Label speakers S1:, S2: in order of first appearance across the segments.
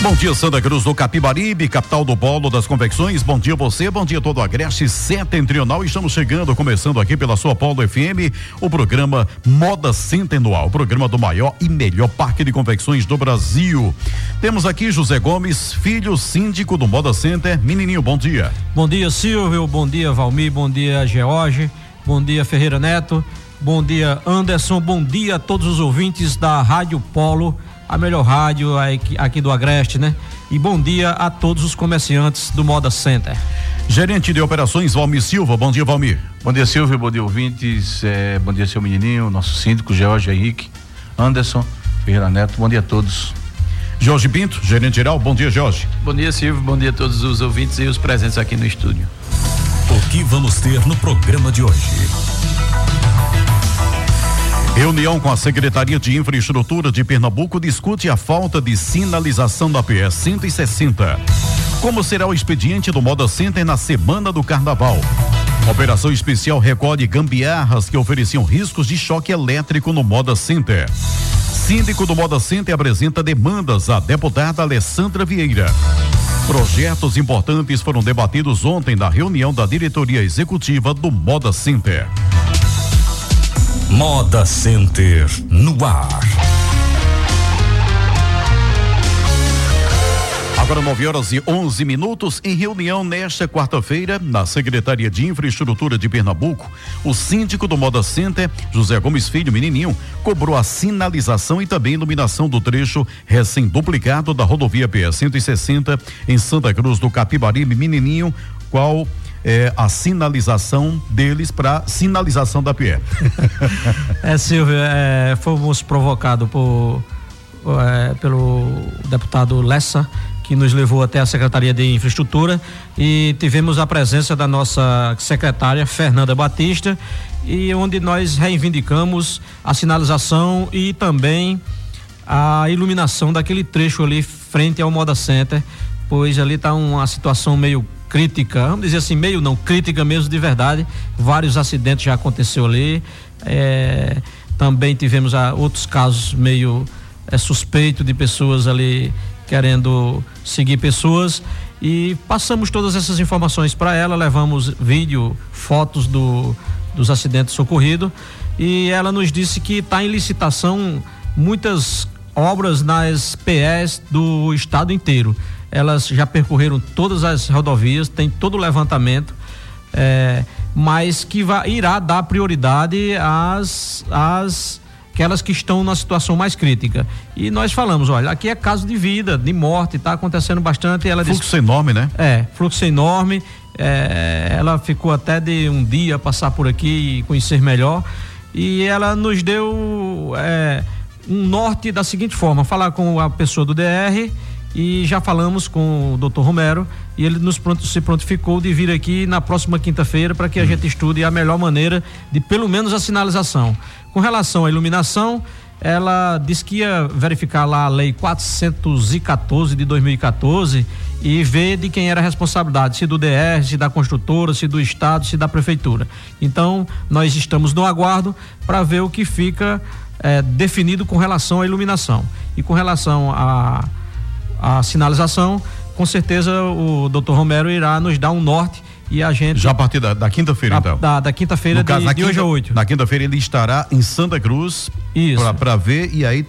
S1: Bom dia, Santa Cruz do Capibaribe, capital do bolo das convecções. Bom dia você, bom dia todo o Agreste Setentrional. Estamos chegando, começando aqui pela sua Polo FM, o programa Moda Centenual, o programa do maior e melhor parque de convecções do Brasil. Temos aqui José Gomes, filho síndico do Moda Center. Menininho, bom dia.
S2: Bom dia, Silvio. Bom dia, Valmir. Bom dia, George. Bom dia, Ferreira Neto. Bom dia, Anderson. Bom dia a todos os ouvintes da Rádio Polo a melhor rádio aqui do Agreste, né? E bom dia a todos os comerciantes do Moda Center.
S1: Gerente de operações Valmir Silva, bom dia Valmir.
S3: Bom dia Silvio, bom dia ouvintes, é, bom dia seu menininho, nosso síndico George Henrique, Anderson, Ferreira Neto, bom dia a todos.
S1: Jorge Pinto, gerente geral, bom dia Jorge.
S4: Bom dia Silvio, bom dia a todos os ouvintes e os presentes aqui no estúdio.
S5: O que vamos ter no programa de hoje?
S1: Reunião com a Secretaria de Infraestrutura de Pernambuco discute a falta de sinalização da PS 160. Como será o expediente do Moda Center na semana do Carnaval? Operação especial recolhe gambiarras que ofereciam riscos de choque elétrico no Moda Center. Síndico do Moda Center apresenta demandas à deputada Alessandra Vieira. Projetos importantes foram debatidos ontem na reunião da diretoria executiva do Moda Center.
S5: Moda Center no ar.
S1: Agora 9 horas e 11 minutos. Em reunião nesta quarta-feira, na Secretaria de Infraestrutura de Pernambuco, o síndico do Moda Center, José Gomes Filho Menininho, cobrou a sinalização e também iluminação do trecho recém-duplicado da rodovia PS 160 em Santa Cruz do Capibaribe Menininho, qual é, a sinalização deles para sinalização da PIE.
S2: é, Silvio, é, fomos provocados por, é, pelo deputado Lessa, que nos levou até a Secretaria de Infraestrutura e tivemos a presença da nossa secretária Fernanda Batista e onde nós reivindicamos a sinalização e também a iluminação daquele trecho ali frente ao Moda Center, pois ali está uma situação meio crítica, vamos dizer assim, meio não, crítica mesmo de verdade. Vários acidentes já aconteceu ali. É, também tivemos ah, outros casos meio é, suspeito de pessoas ali querendo seguir pessoas e passamos todas essas informações para ela, levamos vídeo, fotos do, dos acidentes ocorridos e ela nos disse que está em licitação muitas obras nas PS do estado inteiro elas já percorreram todas as rodovias, tem todo o levantamento, é, mas que vai, irá dar prioridade às, às aquelas que estão na situação mais crítica. E nós falamos, olha, aqui é caso de vida, de morte, está acontecendo bastante. Ela
S1: fluxo disse, enorme, né?
S2: É, fluxo enorme. É, ela ficou até de um dia passar por aqui e conhecer melhor. E ela nos deu é, um norte da seguinte forma: falar com a pessoa do DR e já falamos com o doutor Romero e ele nos pronto, se prontificou de vir aqui na próxima quinta-feira para que a hum. gente estude a melhor maneira de pelo menos a sinalização. Com relação à iluminação, ela disse que ia verificar lá a lei 414 de 2014 e ver de quem era a responsabilidade, se do DR, se da construtora, se do estado, se da prefeitura. Então, nós estamos no aguardo para ver o que fica eh, definido com relação à iluminação. E com relação a a sinalização, com certeza o doutor Romero irá nos dar um norte e a gente.
S1: Já a partir da, da quinta-feira, então?
S2: Da, da quinta-feira de, caso, de quinta, hoje a oito.
S1: Na quinta-feira ele estará em Santa Cruz para ver e aí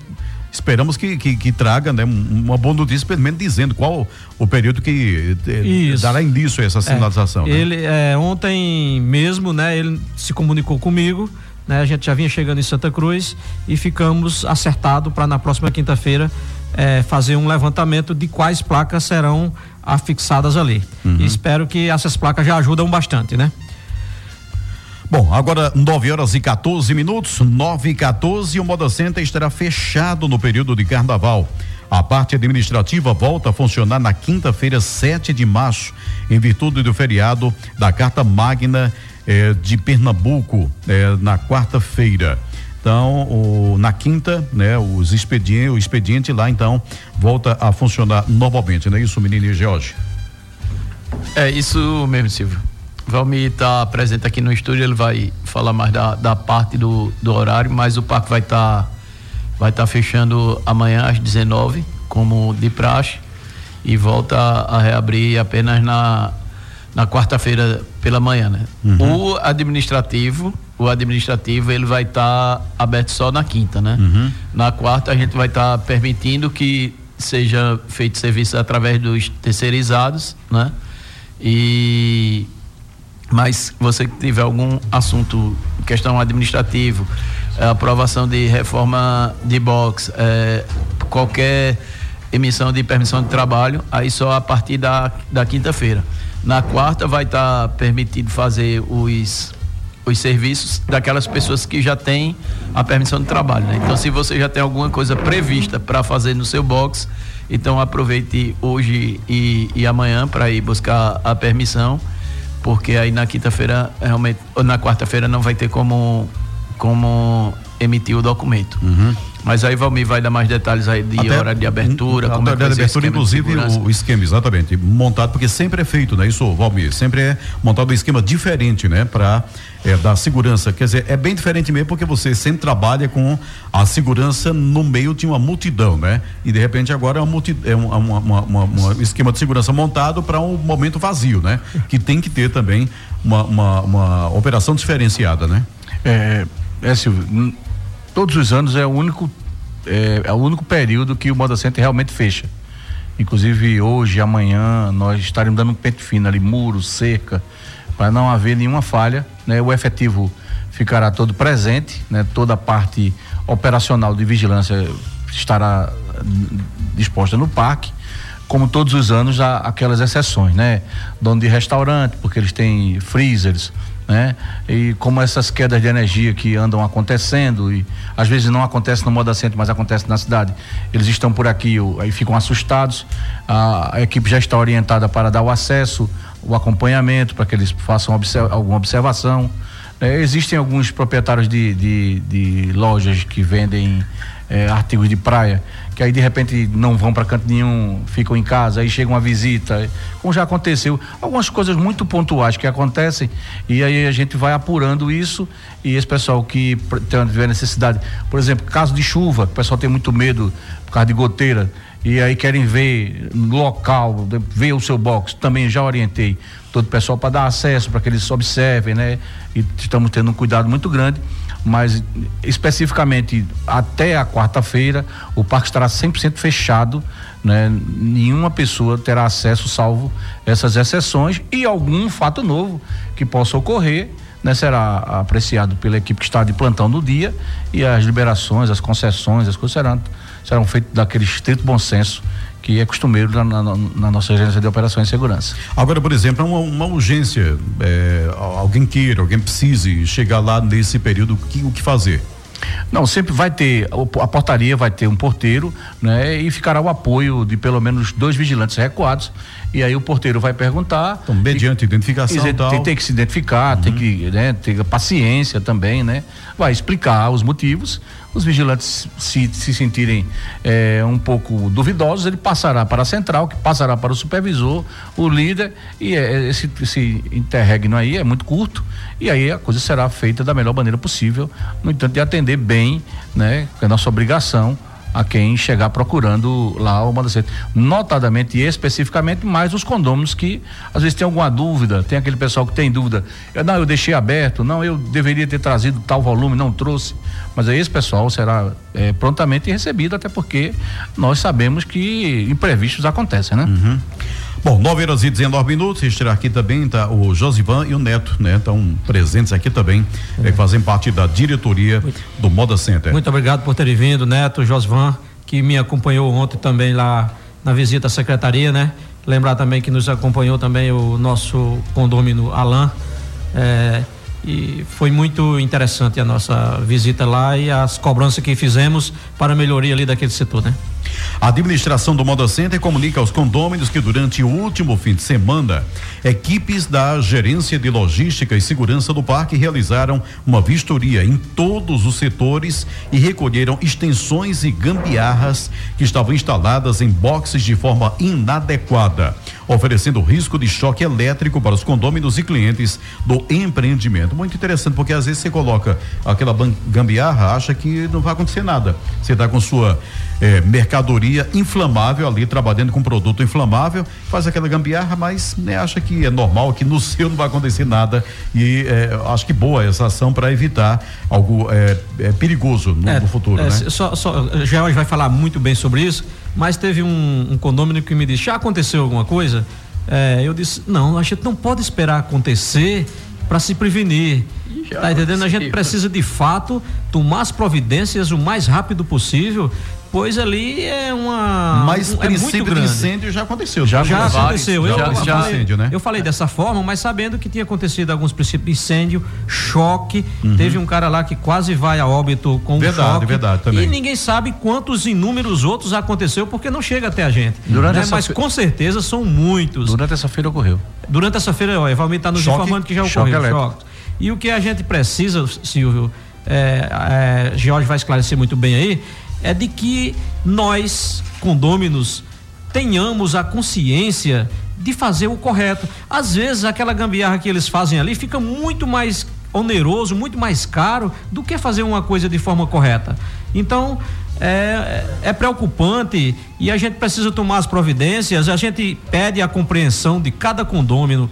S1: esperamos que, que, que, traga né, uma boa notícia, pelo menos dizendo qual o período que eh, dará início a essa é. sinalização.
S2: É,
S1: né?
S2: Ele é, ontem mesmo, né, ele se comunicou comigo, né, a gente já vinha chegando em Santa Cruz e ficamos acertado para na próxima quinta-feira é, fazer um levantamento de quais placas serão afixadas ali. Uhum. E espero que essas placas já ajudam bastante, né?
S1: Bom, agora 9 horas e 14 minutos, 9 e 14, o Moda Center estará fechado no período de carnaval. A parte administrativa volta a funcionar na quinta-feira, 7 de março, em virtude do feriado da Carta Magna eh, de Pernambuco, eh, na quarta-feira. Então, o, na quinta, né, os expediente, o expediente lá, então, volta a funcionar normalmente, não é isso, menino Jorge?
S4: É isso mesmo, Silvio. Valmir está presente aqui no estúdio, ele vai falar mais da, da parte do, do horário, mas o parque vai estar tá, vai tá fechando amanhã às 19 como de praxe, e volta a, a reabrir apenas na, na quarta-feira pela manhã, né? Uhum. O administrativo, o administrativo ele vai estar tá aberto só na quinta, né? Uhum. Na quarta a gente vai estar tá permitindo que seja feito serviço através dos terceirizados, né? E mas você que tiver algum assunto, questão administrativo, é, aprovação de reforma de box, é, qualquer emissão de permissão de trabalho, aí só a partir da, da quinta-feira. Na quarta vai estar tá permitido fazer os, os serviços daquelas pessoas que já têm a permissão de trabalho. Né? Então, se você já tem alguma coisa prevista para fazer no seu box, então aproveite hoje e, e amanhã para ir buscar a permissão, porque aí na quinta-feira, realmente, ou na quarta-feira não vai ter como, como emitir o documento. Uhum. Mas aí Valmir vai dar mais detalhes aí de
S1: Até,
S4: hora de abertura,
S1: a como é que vai de abertura, inclusive o esquema, exatamente, montado, porque sempre é feito, né? Isso, Valmir, sempre é montado um esquema diferente, né? Para é, dar segurança. Quer dizer, é bem diferente mesmo porque você sempre trabalha com a segurança no meio de uma multidão, né? E de repente agora é, uma multi, é uma, uma, uma, um esquema de segurança montado para um momento vazio, né? Que tem que ter também uma, uma, uma operação diferenciada, né?
S3: É, é Silvio, todos os anos é o único é, é o único período que o Moda Center realmente fecha. Inclusive hoje, amanhã, nós estaremos dando um pente fino ali, muro, cerca, para não haver nenhuma falha. Né? O efetivo ficará todo presente, né? toda a parte operacional de vigilância estará disposta no parque. Como todos os anos, há aquelas exceções, né? Dono de restaurante, porque eles têm freezers, né? E como essas quedas de energia que andam acontecendo e às vezes não acontece no modo assento, mas acontece na cidade, eles estão por aqui, aí ficam assustados. A, a equipe já está orientada para dar o acesso, o acompanhamento, para que eles façam observ alguma observação. É, existem alguns proprietários de, de, de lojas que vendem é, artigos de praia, que aí de repente não vão para canto nenhum, ficam em casa, aí chega uma visita, como já aconteceu, algumas coisas muito pontuais que acontecem e aí a gente vai apurando isso e esse pessoal que tiver necessidade, por exemplo, caso de chuva, o pessoal tem muito medo por causa de goteira e aí querem ver local, ver o seu box, também já orientei todo o pessoal para dar acesso, para que eles observem, né? E estamos tendo um cuidado muito grande mas especificamente até a quarta-feira o parque estará 100% fechado, né? Nenhuma pessoa terá acesso salvo essas exceções e algum fato novo que possa ocorrer, né? Será apreciado pela equipe que está de plantão no dia e as liberações, as concessões, as coisas serão serão feitas daquele estrito bom senso que é costumeiro na, na, na, nossa agência de operações de segurança.
S1: Agora, por exemplo, uma, uma urgência, é, alguém queira, alguém precise chegar lá nesse período, que, o que fazer?
S3: Não, sempre vai ter, a portaria vai ter um porteiro, né? E ficará o apoio de pelo menos dois vigilantes recuados. E aí o porteiro vai perguntar.
S1: Então, mediante e, identificação.
S3: E,
S1: tal.
S3: Tem, tem, que se identificar, uhum. tem que né, ter paciência também, né? Vai explicar os motivos. Os vigilantes, se, se sentirem é, um pouco duvidosos, ele passará para a central, que passará para o supervisor, o líder, e é, esse, esse interregno aí é muito curto, e aí a coisa será feita da melhor maneira possível, no entanto, de atender bem, né? Que é nossa obrigação a quem chegar procurando lá o Moda Center. Notadamente e especificamente mais os condôminos que às vezes tem alguma dúvida, tem aquele pessoal que tem dúvida. Eu, não, eu deixei aberto, não, eu deveria ter trazido tal volume, não trouxe. Mas aí esse pessoal será é, prontamente recebido, até porque nós sabemos que imprevistos acontecem, né?
S1: Uhum. Bom, 9 horas e 19 minutos. Registrar aqui também tá o Josivan e o Neto, né? Estão presentes aqui também, é. fazem parte da diretoria muito, do Moda Center.
S2: Muito obrigado por terem vindo, Neto, Josivan, que me acompanhou ontem também lá na visita à secretaria, né? Lembrar também que nos acompanhou também o nosso condômino Alain. É, e foi muito interessante a nossa visita lá e as cobranças que fizemos para a melhoria ali daquele setor, né?
S1: A administração do Moda Center comunica aos condôminos que durante o último fim de semana, equipes da Gerência de Logística e Segurança do Parque realizaram uma vistoria em todos os setores e recolheram extensões e gambiarras que estavam instaladas em boxes de forma inadequada, oferecendo risco de choque elétrico para os condôminos e clientes do empreendimento. Muito interessante, porque às vezes você coloca aquela gambiarra, acha que não vai acontecer nada. Você está com sua eh, mercadoria inflamável ali, trabalhando com produto inflamável, faz aquela gambiarra, mas né, acha que é normal, que no seu não vai acontecer nada. E eh, acho que boa essa ação para evitar algo eh, perigoso no, é, no futuro. né?
S2: Só, só, já vai falar muito bem sobre isso, mas teve um, um condomínio que me disse: já aconteceu alguma coisa? eu disse: não, a gente não pode esperar acontecer para se prevenir. Tá entendendo? A gente precisa de fato tomar as providências o mais rápido possível pois ali é uma.
S1: Mas
S2: um,
S1: é muito grande. incêndio já aconteceu.
S2: Já, já aconteceu. Eu, já, eu, já, falei, incêndio, né? eu falei dessa forma, mas sabendo que tinha acontecido alguns princípios de incêndio, choque. Uhum. Teve um cara lá que quase vai a óbito com
S1: verdade,
S2: choque.
S1: Verdade, também.
S2: E ninguém sabe quantos inúmeros outros aconteceu porque não chega até a gente. Durante né? Mas fe... com certeza são muitos.
S3: Durante essa feira ocorreu.
S2: Durante essa feira, o Valmir está nos choque, informando que já ocorreu. Choque. E o que a gente precisa, Silvio, é, é, Jorge vai esclarecer muito bem aí, é de que nós, condôminos, tenhamos a consciência de fazer o correto. Às vezes aquela gambiarra que eles fazem ali fica muito mais oneroso, muito mais caro do que fazer uma coisa de forma correta. Então, é, é, preocupante e a gente precisa tomar as providências. A gente pede a compreensão de cada condômino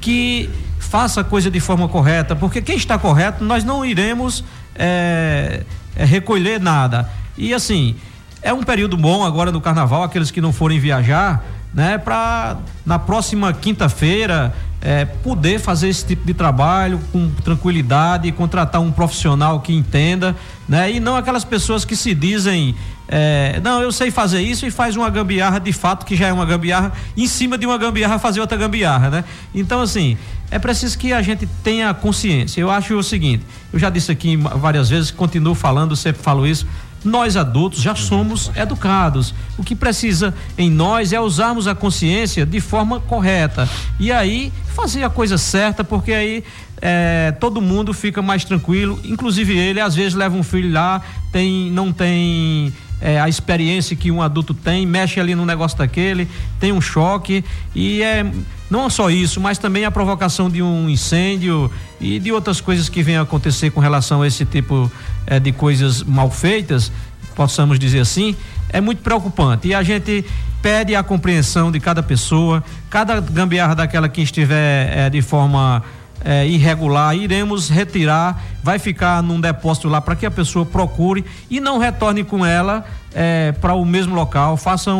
S2: que faça a coisa de forma correta, porque quem está correto, nós não iremos é, é, recolher nada. E assim, é um período bom agora no carnaval, aqueles que não forem viajar, né, para na próxima quinta-feira é, poder fazer esse tipo de trabalho com tranquilidade, contratar um profissional que entenda, né, e não aquelas pessoas que se dizem é, não, eu sei fazer isso e faz uma gambiarra de fato que já é uma gambiarra, em cima de uma gambiarra fazer outra gambiarra, né? Então, assim, é preciso que a gente tenha consciência. Eu acho o seguinte, eu já disse aqui várias vezes, continuo falando, sempre falo isso, nós adultos já somos educados. O que precisa em nós é usarmos a consciência de forma correta. E aí fazer a coisa certa, porque aí é, todo mundo fica mais tranquilo. Inclusive ele, às vezes, leva um filho lá, tem, não tem é, a experiência que um adulto tem, mexe ali no negócio daquele, tem um choque e é não só isso, mas também a provocação de um incêndio e de outras coisas que vêm a acontecer com relação a esse tipo é, de coisas mal feitas, possamos dizer assim, é muito preocupante. E a gente pede a compreensão de cada pessoa, cada gambiarra daquela que estiver é, de forma é, irregular, iremos retirar, vai ficar num depósito lá para que a pessoa procure e não retorne com ela é, para o mesmo local, faça um,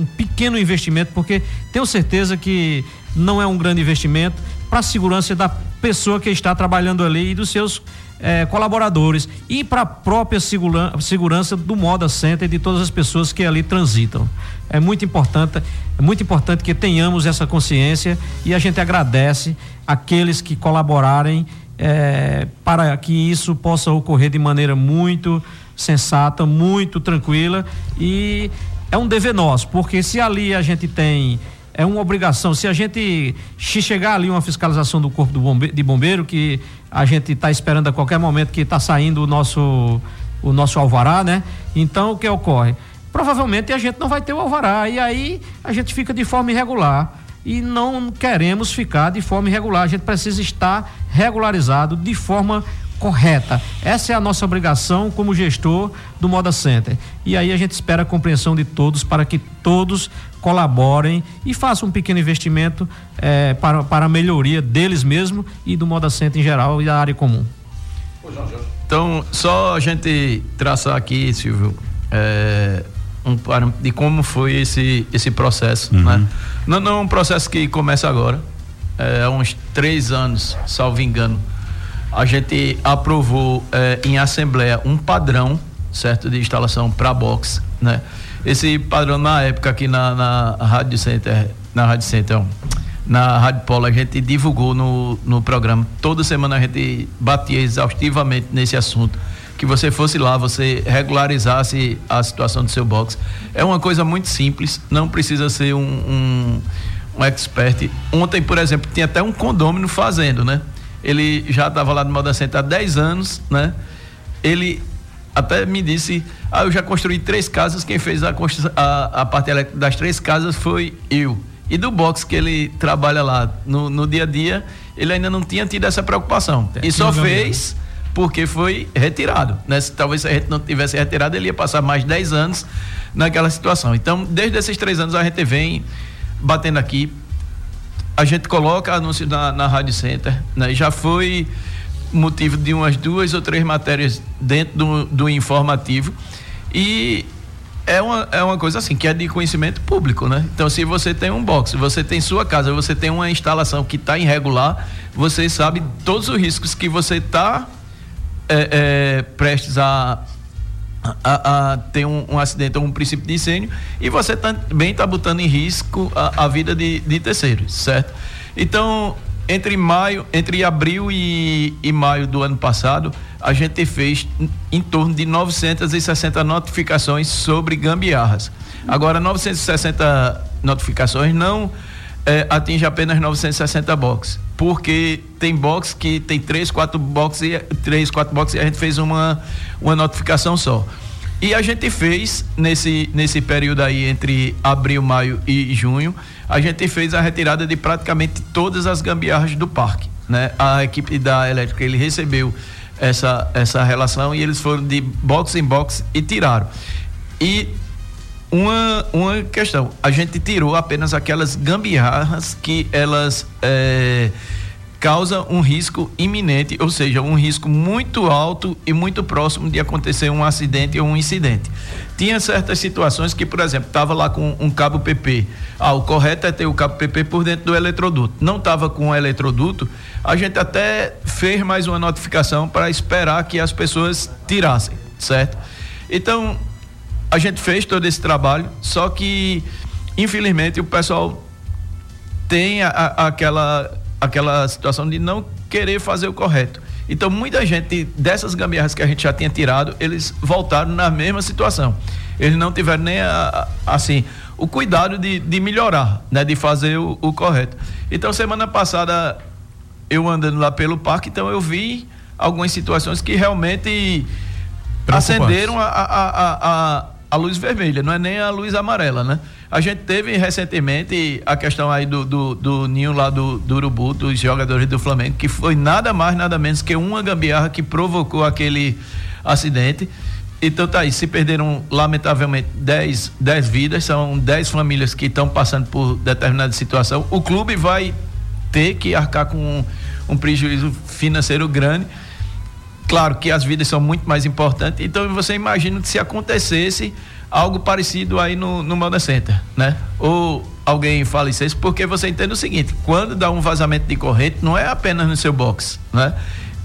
S2: um, pequeno investimento, porque tenho certeza que não é um grande investimento para a segurança da pessoa que está trabalhando ali e dos seus é, colaboradores e para a própria segura, segurança do Moda Center e de todas as pessoas que ali transitam. É muito importante, é muito importante que tenhamos essa consciência e a gente agradece aqueles que colaborarem é, para que isso possa ocorrer de maneira muito sensata, muito tranquila e é um dever nosso, porque se ali a gente tem é uma obrigação. Se a gente chegar ali uma fiscalização do corpo do bombeiro, de bombeiro, que a gente está esperando a qualquer momento que está saindo o nosso o nosso alvará, né? Então o que ocorre? Provavelmente a gente não vai ter o alvará e aí a gente fica de forma irregular e não queremos ficar de forma irregular. A gente precisa estar regularizado de forma correta. Essa é a nossa obrigação como gestor do Moda Center. E aí a gente espera a compreensão de todos para que todos colaborem e façam um pequeno investimento eh, para, para a melhoria deles mesmos e do Moda Center em geral e da área comum.
S4: Então, só a gente traçar aqui, Silvio, é, um, de como foi esse, esse processo. Uhum. Né? Não, não é um processo que começa agora, é, há uns três anos, salvo engano a gente aprovou eh, em assembleia um padrão, certo, de instalação para box, né? Esse padrão na época aqui na, na Rádio Center, na Rádio Center, na Rádio Polo, a gente divulgou no, no programa. Toda semana a gente batia exaustivamente nesse assunto que você fosse lá, você regularizasse a situação do seu box. É uma coisa muito simples, não precisa ser um, um, um expert. Ontem, por exemplo, tinha até um condômino fazendo, né? Ele já estava lá no Moda Center há 10 anos, né? Ele até me disse, ah, eu já construí três casas, quem fez a, a, a parte elétrica das três casas foi eu. E do box que ele trabalha lá no, no dia a dia, ele ainda não tinha tido essa preocupação. e só fez porque foi retirado. Né? Se, talvez se a gente não tivesse retirado, ele ia passar mais 10 anos naquela situação. Então, desde esses três anos, a gente vem batendo aqui. A gente coloca anúncio na, na Rádio Center. Né? Já foi motivo de umas duas ou três matérias dentro do, do informativo. E é uma, é uma coisa assim, que é de conhecimento público, né? Então, se você tem um box, você tem sua casa, você tem uma instalação que está irregular, você sabe todos os riscos que você está é, é, prestes a, a, a ter um, um, acidente ou um princípio de incêndio e você também está botando em risco a, a vida de, de terceiros, certo? Então, entre maio, entre abril e, e maio do ano passado, a gente fez em torno de 960 notificações sobre gambiarras. Agora, 960 notificações não é, atinge apenas 960 boxes, porque tem box que tem três, quatro boxes, três, quatro boxes e a gente fez uma, uma notificação só. E a gente fez nesse, nesse período aí entre abril, maio e junho, a gente fez a retirada de praticamente todas as gambiarras do parque. Né? A equipe da elétrica ele recebeu essa, essa relação e eles foram de box em box e tiraram. E uma, uma questão, a gente tirou apenas aquelas gambiarras que elas é, causa um risco iminente, ou seja, um risco muito alto e muito próximo de acontecer um acidente ou um incidente. Tinha certas situações que, por exemplo, estava lá com um cabo PP. Ah, o correto é ter o cabo PP por dentro do eletroduto. Não estava com o eletroduto, a gente até fez mais uma notificação para esperar que as pessoas tirassem, certo? Então, a gente fez todo esse trabalho, só que, infelizmente, o pessoal tem a, a, aquela aquela situação de não querer fazer o correto. Então, muita gente dessas gambiarras que a gente já tinha tirado, eles voltaram na mesma situação. Eles não tiveram nem a, a, assim o cuidado de, de melhorar, né, de fazer o, o, correto. Então, semana passada eu andando lá pelo parque, então eu vi algumas situações que realmente acenderam a, a, a, a luz vermelha, não é nem a luz amarela, né? A gente teve recentemente a questão aí do, do, do ninho lá do, do Urubu, dos jogadores do Flamengo, que foi nada mais, nada menos que uma gambiarra que provocou aquele acidente. Então tá aí, se perderam lamentavelmente 10 vidas, são 10 famílias que estão passando por determinada situação. O clube vai ter que arcar com um, um prejuízo financeiro grande. Claro que as vidas são muito mais importantes. Então você imagina que se acontecesse algo parecido aí no, no Moda Center, né? Ou alguém falecesse, porque você entende o seguinte, quando dá um vazamento de corrente, não é apenas no seu box, né?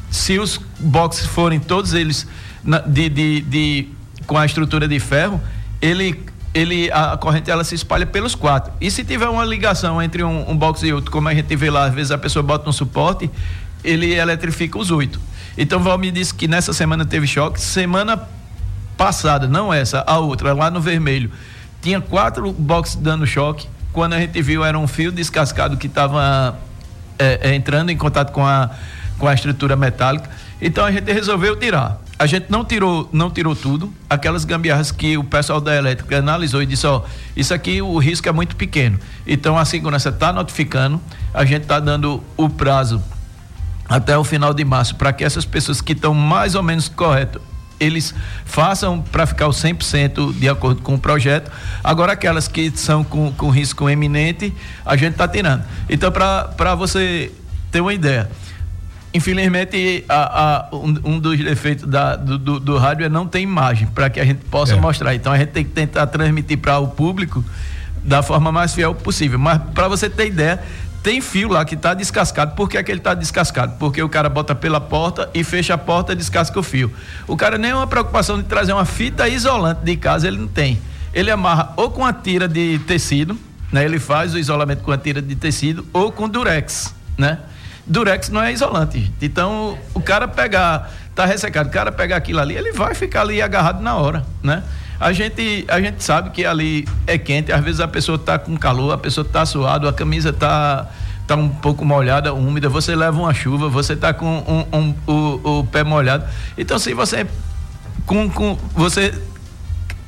S4: Se os boxes forem todos eles na, de, de, de, com a estrutura de ferro, ele, ele, a corrente ela se espalha pelos quatro. E se tiver uma ligação entre um, um box e outro, como a gente vê lá, às vezes a pessoa bota um suporte, ele eletrifica os oito. Então, Valmir disse que nessa semana teve choque. Semana passada, não essa, a outra, lá no vermelho, tinha quatro boxes dando choque. Quando a gente viu, era um fio descascado que estava é, é, entrando em contato com a, com a estrutura metálica. Então a gente resolveu tirar. A gente não tirou, não tirou tudo. Aquelas gambiarras que o pessoal da elétrica analisou e disse: ó, isso aqui o risco é muito pequeno. Então a segurança está notificando, a gente está dando o prazo até o final de março para que essas pessoas que estão mais ou menos correto eles façam para ficar o 100% de acordo com o projeto. Agora, aquelas que são com, com risco eminente, a gente está tirando. Então, para você ter uma ideia, infelizmente, a, a, um, um, dos defeitos da, do, do, do, rádio é não ter imagem para que a gente possa é. mostrar. Então, a gente tem que tentar transmitir para o público da forma mais fiel possível. Mas, para você ter ideia, tem fio lá que está descascado. Por que, é que ele está descascado? Porque o cara bota pela porta e fecha a porta e descasca o fio. O cara nem uma preocupação de trazer uma fita isolante de casa, ele não tem. Ele amarra ou com a tira de tecido, né? Ele faz o isolamento com a tira de tecido ou com durex, né? Durex não é isolante. Então, o cara pegar tá ressecado. O cara pegar aquilo ali, ele vai ficar ali agarrado na hora, né? A gente, a gente sabe que ali é quente, às vezes a pessoa está com calor, a pessoa está suado, a camisa está tá um pouco molhada, úmida, você leva uma chuva, você está com um, um, o, o pé molhado. Então, se você com, com você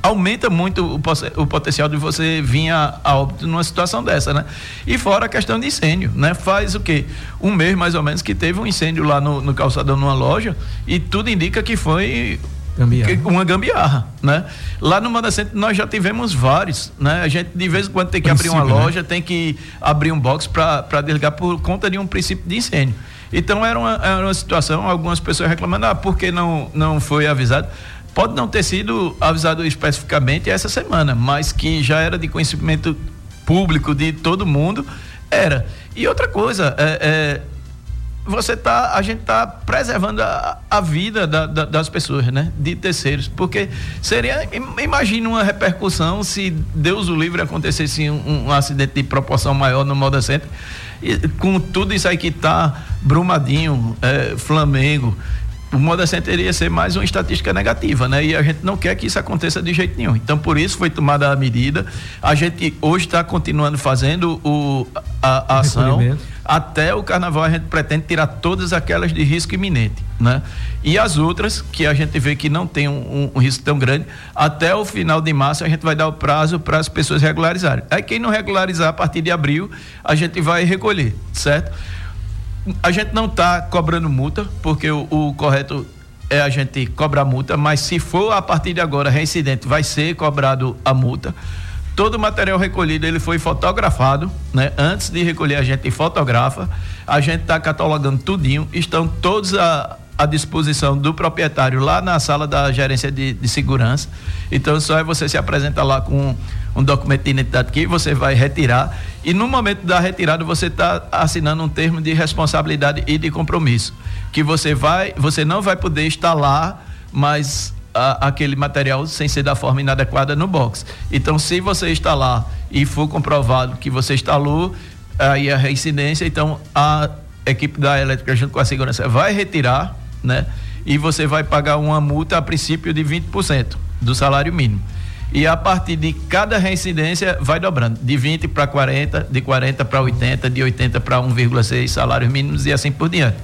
S4: aumenta muito o, o, potencial de você vir a, a, óbito numa situação dessa, né? E fora a questão de incêndio, né? Faz o quê? Um mês mais ou menos que teve um incêndio lá no, no calçadão numa loja e tudo indica que foi Gambiarra. uma gambiarra, né? Lá no Manda Centro nós já tivemos vários, né? A gente de vez em quando tem que princípio, abrir uma né? loja, né? tem que abrir um box para desligar por conta de um princípio de incêndio. Então era uma, era uma situação, algumas pessoas reclamando, ah, por que não, não foi avisado? Pode não ter sido avisado especificamente essa semana, mas que já era de conhecimento público de todo mundo, era. E outra coisa, é, é você tá, a gente está preservando a, a vida da, da, das pessoas, né? De terceiros, porque seria, imagine uma repercussão se Deus o livre acontecesse um, um acidente de proporção maior no Moda Center, e, com tudo isso aí que está Brumadinho, é, Flamengo, o Moda Center iria ser mais uma estatística negativa, né? E a gente não quer que isso aconteça de jeito nenhum. Então, por isso foi tomada a medida. A gente hoje está continuando fazendo o, a, a ação. Até o carnaval a gente pretende tirar todas aquelas de risco iminente, né? E as outras, que a gente vê que não tem um, um risco tão grande, até o final de março a gente vai dar o prazo para as pessoas regularizarem. Aí quem não regularizar a partir de abril, a gente vai recolher, certo? a gente não está cobrando multa, porque o, o, correto é a gente cobrar multa, mas se for a partir de agora reincidente, vai ser cobrado a multa. Todo o material recolhido ele foi fotografado, né? Antes de recolher a gente fotografa, a gente está catalogando tudinho, estão todos a, à disposição do proprietário lá na sala da gerência de, de segurança. Então só é você se apresentar lá com um documento de identidade que você vai retirar e no momento da retirada você está assinando um termo de responsabilidade e de compromisso que você vai, você não vai poder instalar mais a, aquele material sem ser da forma inadequada no box. Então, se você instalar e for comprovado que você instalou aí a reincidência, então a equipe da elétrica junto com a segurança vai retirar, né? E você vai pagar uma multa a princípio de 20% do salário mínimo e a partir de cada reincidência vai dobrando, de 20 para 40, de 40 para 80, de 80 para 1,6 salários mínimos e assim por diante.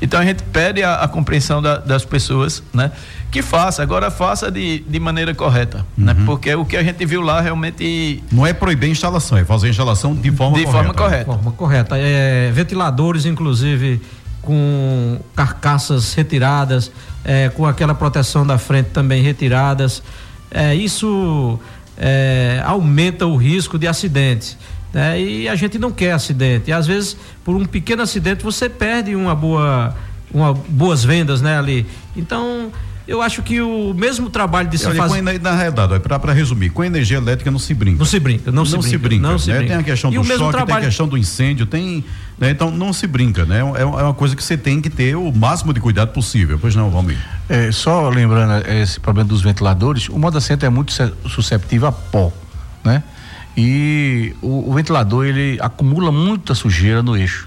S4: Então a gente pede a, a compreensão da, das pessoas, né? Que faça, agora faça de, de maneira correta, né? uhum. né? Porque o que a gente viu lá realmente.
S1: Não é proibir a instalação, é fazer a instalação de forma
S2: de
S1: correta.
S2: Forma correta. De forma correta. É, ventiladores, inclusive, com carcaças retiradas, é, com aquela proteção da frente também retiradas é, isso é, aumenta o risco de acidentes. Né? E a gente não quer acidente. E às vezes, por um pequeno acidente, você perde uma boa, uma, boas vendas né, ali. Então, eu acho que o mesmo trabalho de se fazer.
S1: Na realidade, para resumir, com energia elétrica não se brinca.
S2: Não se brinca, não, não se, brinca, se brinca. Não se
S1: né?
S2: brinca.
S1: Tem a questão e do choque, trabalho... tem a questão do incêndio, tem. Né? Então não se brinca, né? É, é uma coisa que você tem que ter o máximo de cuidado possível. Pois não, Valmir?
S3: É, só lembrando esse problema dos ventiladores, o moda center é muito susceptível a pó, né? E o, o ventilador ele acumula muita sujeira no eixo.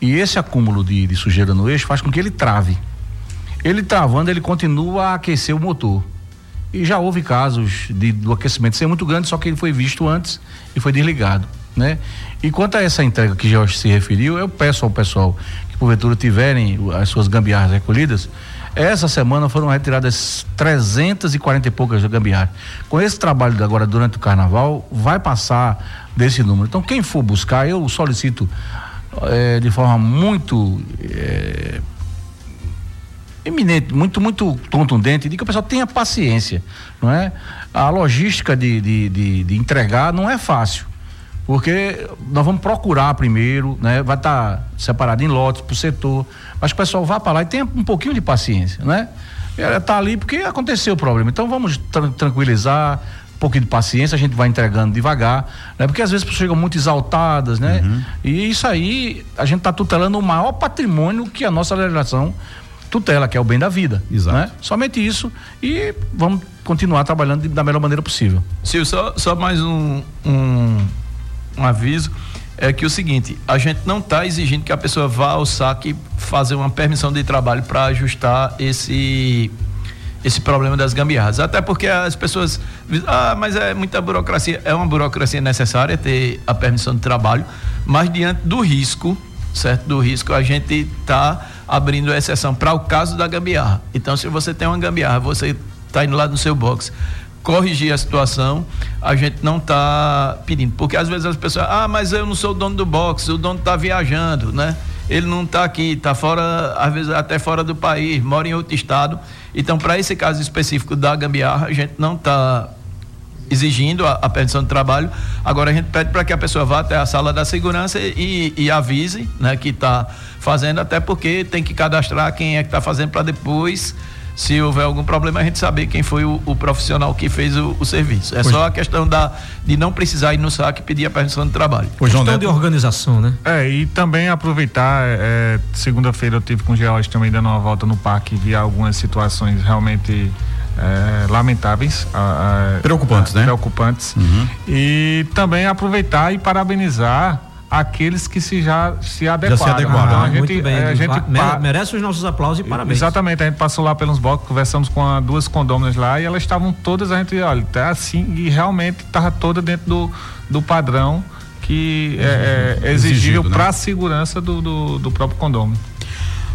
S3: E esse acúmulo de, de sujeira no eixo faz com que ele trave. Ele travando, ele continua a aquecer o motor. E já houve casos de, do aquecimento ser muito grande, só que ele foi visto antes e foi desligado, né? E quanto a essa entrega que Jorge se referiu, eu peço ao pessoal que porventura tiverem as suas gambiarras recolhidas, essa semana foram retiradas 340 e poucas gambiarras. Com esse trabalho agora durante o carnaval, vai passar desse número. Então, quem for buscar, eu solicito é, de forma muito é, eminente, muito, muito contundente, de que o pessoal tenha paciência, não é? A logística de, de, de, de entregar não é fácil, porque nós vamos procurar primeiro, né? Vai estar tá separado em lotes por setor, mas o pessoal vá para lá e tenha um pouquinho de paciência, né? Está ali porque aconteceu o problema. Então vamos tranquilizar, um pouquinho de paciência, a gente vai entregando devagar, né? Porque às vezes as pessoas chegam muito exaltadas, né? Uhum. E isso aí, a gente está tutelando o maior patrimônio que a nossa legislação tutela, que é o bem da vida. Exato. Né? Somente isso e vamos continuar trabalhando da melhor maneira possível.
S4: Silvio, só, só mais um, um, um aviso. é que o seguinte, a gente não está exigindo que a pessoa vá ao saque fazer uma permissão de trabalho para ajustar esse esse problema das gambiarras. Até porque as pessoas ah, mas é muita burocracia. É uma burocracia necessária ter a permissão de trabalho, mas diante do risco, certo? Do risco, a gente está abrindo exceção para o caso da gambiarra. Então, se você tem uma gambiarra, você está indo lá no seu box corrigir a situação, a gente não está pedindo. Porque às vezes as pessoas, ah, mas eu não sou o dono do box, o dono está viajando, né? Ele não está aqui, está fora, às vezes até fora do país, mora em outro estado. Então, para esse caso específico da gambiarra, a gente não está exigindo a, a permissão de trabalho. Agora a gente pede para que a pessoa vá até a sala da segurança e, e avise, né, que está fazendo, até porque tem que cadastrar quem é que está fazendo para depois se houver algum problema, a gente saber quem foi o, o profissional que fez o, o serviço. É pois só a questão da, de não precisar ir no saque e pedir a permissão de trabalho.
S2: Pois questão Neto. de organização, né?
S6: É, e também aproveitar, é, segunda-feira eu tive com o George também dando uma volta no parque e vi algumas situações realmente é, lamentáveis.
S1: preocupantes, né?
S6: Preocupantes. Uhum. E também aproveitar e parabenizar aqueles que se já se adequaram. Já se adequaram.
S2: Então, a gente, bem, é, a gente pa... merece os nossos aplausos e parabéns.
S6: Exatamente, a gente passou lá pelos blocos, conversamos com a, duas condôminas lá e elas estavam todas, a gente, olha, tá assim, e realmente estava toda dentro do, do padrão que é, é exigível né? para a segurança do, do, do próprio condomínio.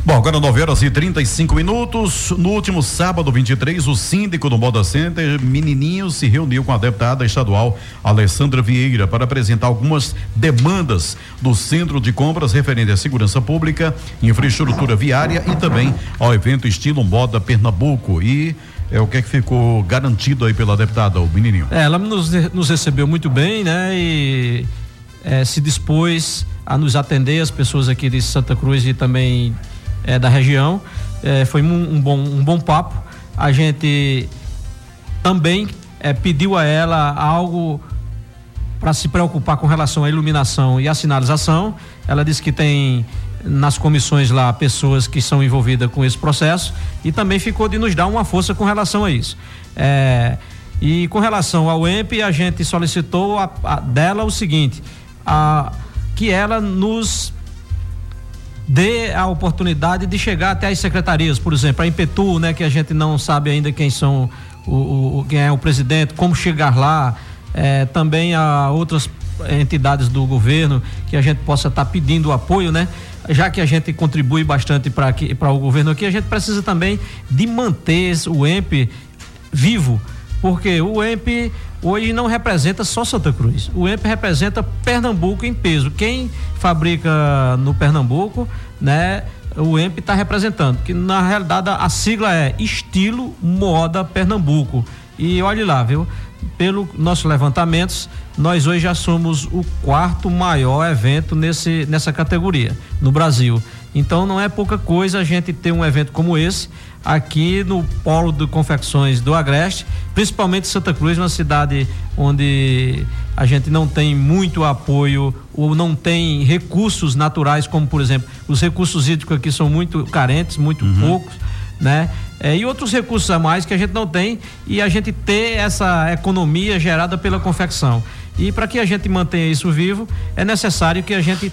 S1: Bom, agora 9 horas e 35 minutos. No último sábado, 23, o síndico do Moda Center, Menininho, se reuniu com a deputada estadual Alessandra Vieira para apresentar algumas demandas do Centro de Compras referente à segurança pública, infraestrutura viária e também ao evento estilo Moda Pernambuco. E é o que é que ficou garantido aí pela deputada, o Menininho?
S2: É, ela nos, nos recebeu muito bem, né? E é, se dispôs a nos atender, as pessoas aqui de Santa Cruz e também é, da região. É, foi um, um, bom, um bom papo. A gente também é, pediu a ela algo para se preocupar com relação à iluminação e à sinalização. Ela disse que tem nas comissões lá pessoas que são envolvidas com esse processo e também ficou de nos dar uma força com relação a isso. É, e com relação ao EMP, a gente solicitou a, a, dela o seguinte: a, que ela nos dê a oportunidade de chegar até as secretarias, por exemplo, a Impetu, né, que a gente não sabe ainda quem são o, o quem é o presidente, como chegar lá, é, também a outras entidades do governo que a gente possa estar tá pedindo apoio, né? Já que a gente contribui bastante para o governo aqui, a gente precisa também de manter o EMP vivo, porque o EMP hoje não representa só Santa Cruz. O EMP representa Pernambuco em peso. Quem fabrica no Pernambuco, né? O EMP está representando, que na realidade a sigla é Estilo Moda Pernambuco. E olhe lá, viu? Pelo nossos levantamentos, nós hoje já somos o quarto maior evento nesse, nessa categoria no Brasil. Então não é pouca coisa a gente ter um evento como esse aqui no polo de confecções do Agreste, principalmente Santa Cruz, uma cidade onde a gente não tem muito apoio ou não tem recursos naturais, como por exemplo, os recursos hídricos aqui são muito carentes, muito uhum. poucos, né? É, e outros recursos a mais que a gente não tem e a gente ter essa economia gerada pela confecção. E para que a gente mantenha isso vivo, é necessário que a gente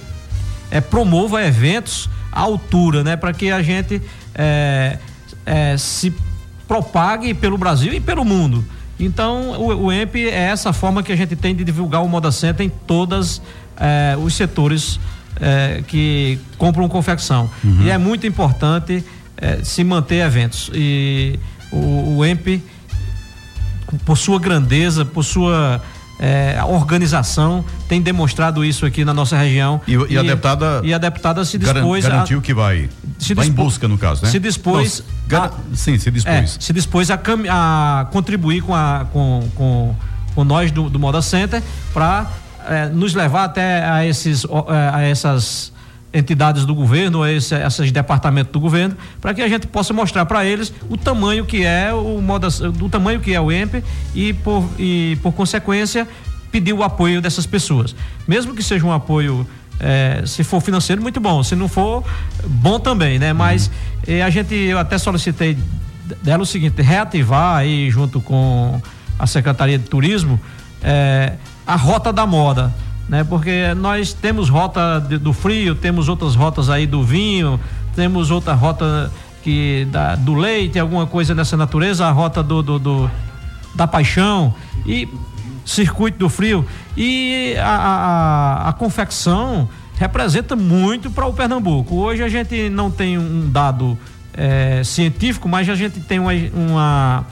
S2: é, promova eventos à altura, né? Para que a gente é, é, se propague pelo Brasil e pelo mundo. Então, o, o EMP é essa forma que a gente tem de divulgar o Moda Center em todos é, os setores é, que compram confecção. Uhum. E é muito importante é, se manter eventos. E o, o EMP, por sua grandeza, por sua é, a organização tem demonstrado isso aqui na nossa região.
S1: E, e, e a deputada.
S2: E a deputada se dispôs.
S1: Garantiu a, que vai. Se vai em busca, no caso, né?
S2: Se dispôs.
S1: Não, a, sim, se dispôs. É,
S2: se dispôs a, a contribuir com, a, com, com, com nós do, do Moda Center para é, nos levar até a, esses, é, a essas entidades do governo, esse, esses departamentos do governo, para que a gente possa mostrar para eles o tamanho que é o moda, do tamanho que é o EMP e por, e por consequência pedir o apoio dessas pessoas. Mesmo que seja um apoio é, se for financeiro, muito bom. Se não for, bom também, né? Mas uhum. eh, a gente, eu até solicitei dela o seguinte, reativar aí junto com a Secretaria de Turismo eh, a Rota da Moda né? Porque nós temos rota de, do frio, temos outras rotas aí do vinho, temos outra rota que da, do leite, alguma coisa dessa natureza, a rota do, do, do da paixão e circuito do frio e a, a, a confecção representa muito para o Pernambuco. Hoje a gente não tem um dado é, científico, mas a gente tem uma, uma,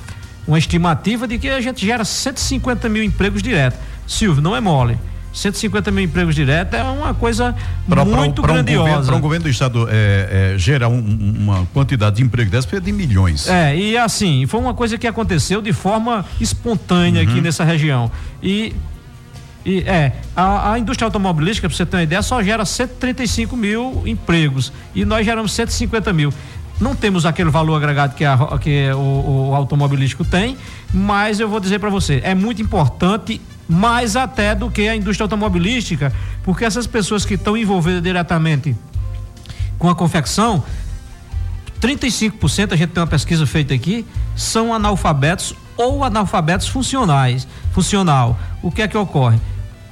S2: uma estimativa de que a gente gera 150 mil empregos diretos. Silvio, não é mole. 150 mil empregos diretos é uma coisa pra, muito pra, pra grandiosa.
S1: Um para um governo do estado é, é, gerar um, uma quantidade de emprego dessa é de milhões.
S2: É, e assim, foi uma coisa que aconteceu de forma espontânea uhum. aqui nessa região. E, e é, a, a indústria automobilística, para você ter uma ideia, só gera 135 mil empregos. E nós geramos 150 mil. Não temos aquele valor agregado que, a, que o, o automobilístico tem, mas eu vou dizer para você, é muito importante mais até do que a indústria automobilística, porque essas pessoas que estão envolvidas diretamente com a confecção, 35%, a gente tem uma pesquisa feita aqui, são analfabetos ou analfabetos funcionais, funcional. O que é que ocorre?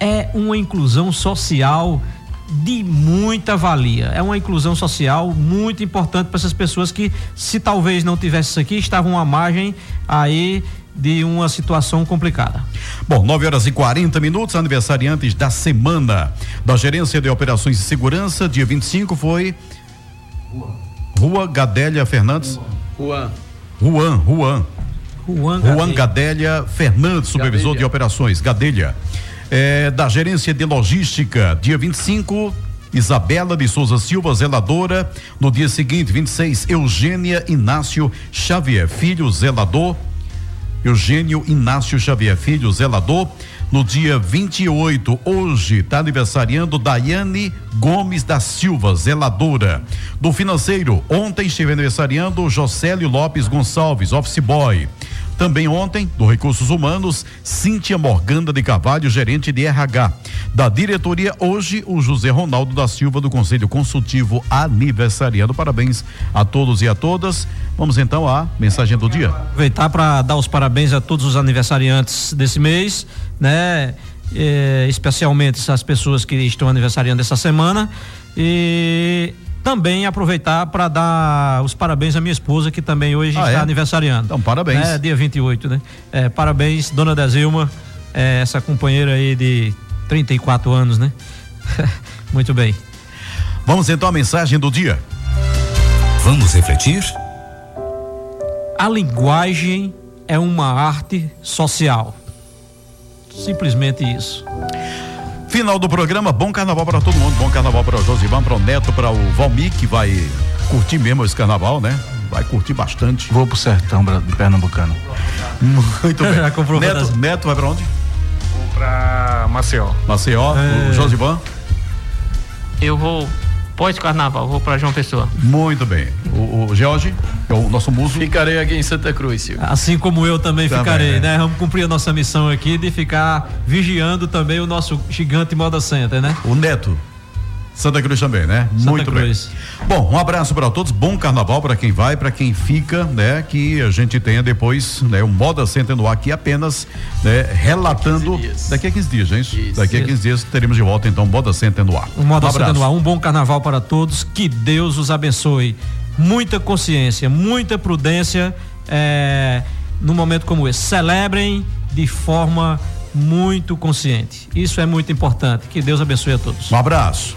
S2: É uma inclusão social de muita valia. É uma inclusão social muito importante para essas pessoas que, se talvez não tivesse isso aqui, estavam à margem aí de uma situação complicada.
S1: Bom, 9 horas e 40 minutos, aniversariantes da semana da Gerência de Operações de Segurança, dia 25 foi Rua Gadélia Fernandes.
S4: Juan.
S1: Juan, Juan.
S2: Juan,
S1: Juan Gadélia Fernandes, supervisor Gadelha. de operações, Gadelha. É, da Gerência de Logística, dia 25, Isabela de Souza Silva, zeladora. No dia seguinte, 26, Eugênia Inácio Xavier, filho, zelador. Eugênio Inácio Xavier Filho, zelador. No dia 28, hoje, está aniversariando Daiane Gomes da Silva, zeladora. Do financeiro, ontem esteve aniversariando Josélio Lopes Gonçalves, office boy. Também ontem, do Recursos Humanos, Cíntia Morganda de Carvalho, gerente de RH. Da diretoria, hoje, o José Ronaldo da Silva, do Conselho Consultivo Aniversariando. Parabéns a todos e a todas. Vamos então à mensagem do dia.
S2: Aproveitar para dar os parabéns a todos os aniversariantes desse mês, né? É, especialmente as pessoas que estão aniversariando essa semana. E também aproveitar para dar os parabéns à minha esposa, que também hoje ah, está é? aniversariando.
S1: Então, parabéns.
S2: É, dia 28, né? É, parabéns, dona Dezilma, é, essa companheira aí de 34 anos, né? Muito bem.
S1: Vamos então à mensagem do dia.
S5: Vamos refletir?
S2: A linguagem é uma arte social. Simplesmente isso.
S1: Final do programa, bom carnaval para todo mundo, bom carnaval para o Josivan, para o Neto, para o Valmir, que vai curtir mesmo esse carnaval, né? Vai curtir bastante.
S3: Vou pro sertão Pernambucano.
S1: Muito bem. Neto, Neto vai para onde?
S6: Vou para Maceió.
S1: Maceió, é... o Josivan?
S7: Eu vou pós-carnaval, vou para João Pessoa.
S1: Muito bem. O, o George, é o nosso muso.
S4: Ficarei aqui em Santa Cruz, Silvio.
S2: Assim como eu também, também ficarei, né? né? Vamos cumprir a nossa missão aqui de ficar vigiando também o nosso gigante Moda Center, né?
S1: O Neto. Santa Cruz também, né?
S2: Santa
S1: Muito
S2: Cruz.
S1: bem. Bom, um abraço para todos, bom carnaval para quem vai, para quem fica, né? Que a gente tenha depois, né? O Moda Center no ar aqui apenas, né? Relatando daqui a 15 dias, gente. Isso. Daqui a 15 dias teremos de volta então Moda Center no ar.
S2: O Moda um Center no ar, um bom carnaval para todos, que Deus os abençoe. Muita consciência, muita prudência, é, num momento como esse. Celebrem de forma muito consciente. Isso é muito importante. Que Deus abençoe a todos.
S1: Um abraço.